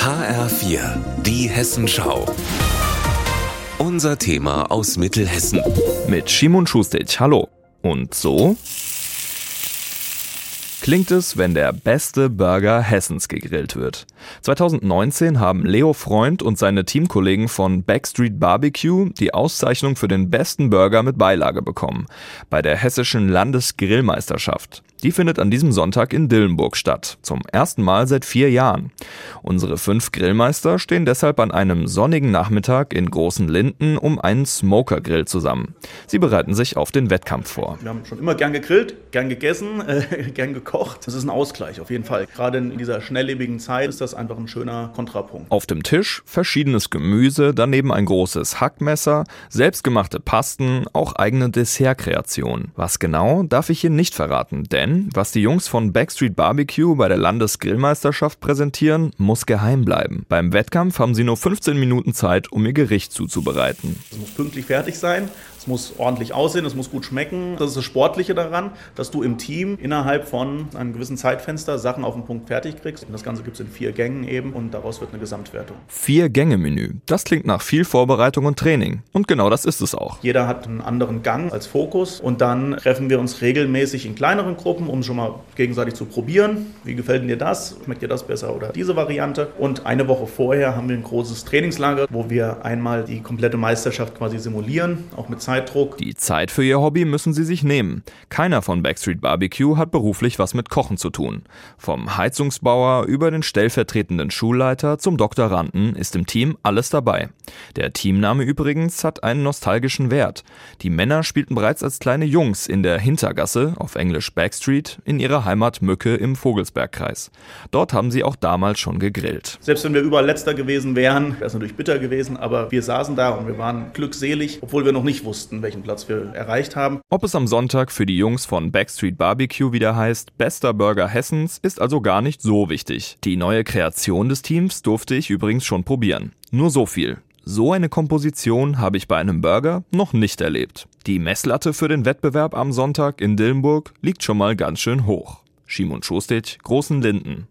HR4, die Hessenschau. Unser Thema aus Mittelhessen. Mit Shimon Schustic, hallo. Und so klingt es, wenn der beste Burger Hessens gegrillt wird. 2019 haben Leo Freund und seine Teamkollegen von Backstreet Barbecue die Auszeichnung für den besten Burger mit Beilage bekommen. Bei der hessischen Landesgrillmeisterschaft. Die findet an diesem Sonntag in Dillenburg statt. Zum ersten Mal seit vier Jahren. Unsere fünf Grillmeister stehen deshalb an einem sonnigen Nachmittag in Großen Linden um einen Smoker-Grill zusammen. Sie bereiten sich auf den Wettkampf vor. Wir haben schon immer gern gegrillt, gern gegessen, äh, gern gekocht. Das ist ein Ausgleich auf jeden Fall. Gerade in dieser schnelllebigen Zeit ist das einfach ein schöner Kontrapunkt. Auf dem Tisch verschiedenes Gemüse, daneben ein großes Hackmesser, selbstgemachte Pasten, auch eigene Dessertkreationen. Was genau, darf ich hier nicht verraten, denn denn was die Jungs von Backstreet Barbecue bei der Landesgrillmeisterschaft präsentieren, muss geheim bleiben. Beim Wettkampf haben sie nur 15 Minuten Zeit, um ihr Gericht zuzubereiten. Es muss pünktlich fertig sein, es muss ordentlich aussehen, es muss gut schmecken. Das ist das Sportliche daran, dass du im Team innerhalb von einem gewissen Zeitfenster Sachen auf den Punkt fertig kriegst. Und das Ganze gibt es in vier Gängen eben und daraus wird eine Gesamtwertung. Vier Gänge-Menü. Das klingt nach viel Vorbereitung und Training. Und genau das ist es auch. Jeder hat einen anderen Gang als Fokus und dann treffen wir uns regelmäßig in kleineren Gruppen, um schon mal gegenseitig zu probieren. Wie gefällt dir das? Schmeckt dir das besser oder diese Variante? Und eine Woche vorher haben wir ein großes Trainingslager, wo wir einmal die komplette Meisterschaft quasi simulieren, auch mit Zeitdruck. Die Zeit für ihr Hobby müssen sie sich nehmen. Keiner von Backstreet Barbecue hat beruflich was mit Kochen zu tun. Vom Heizungsbauer über den stellvertretenden Schulleiter zum Doktoranden ist im Team alles dabei. Der Teamname übrigens hat einen nostalgischen Wert. Die Männer spielten bereits als kleine Jungs in der Hintergasse, auf Englisch Backstreet, in ihrer Heimat Mücke im Vogelsbergkreis. Dort haben sie auch damals schon gegrillt. Selbst wenn wir überall letzter gewesen wären, wäre es natürlich bitter gewesen, aber wir saßen da und wir waren glückselig, obwohl wir noch nicht wussten, welchen Platz wir erreicht haben. Ob es am Sonntag für die Jungs von Backstreet Barbecue wieder heißt, bester Burger Hessens, ist also gar nicht so wichtig. Die neue Kreation des Teams durfte ich übrigens schon probieren. Nur so viel. So eine Komposition habe ich bei einem Burger noch nicht erlebt. Die Messlatte für den Wettbewerb am Sonntag in Dillenburg liegt schon mal ganz schön hoch. Schimon Schostic, Großen Linden.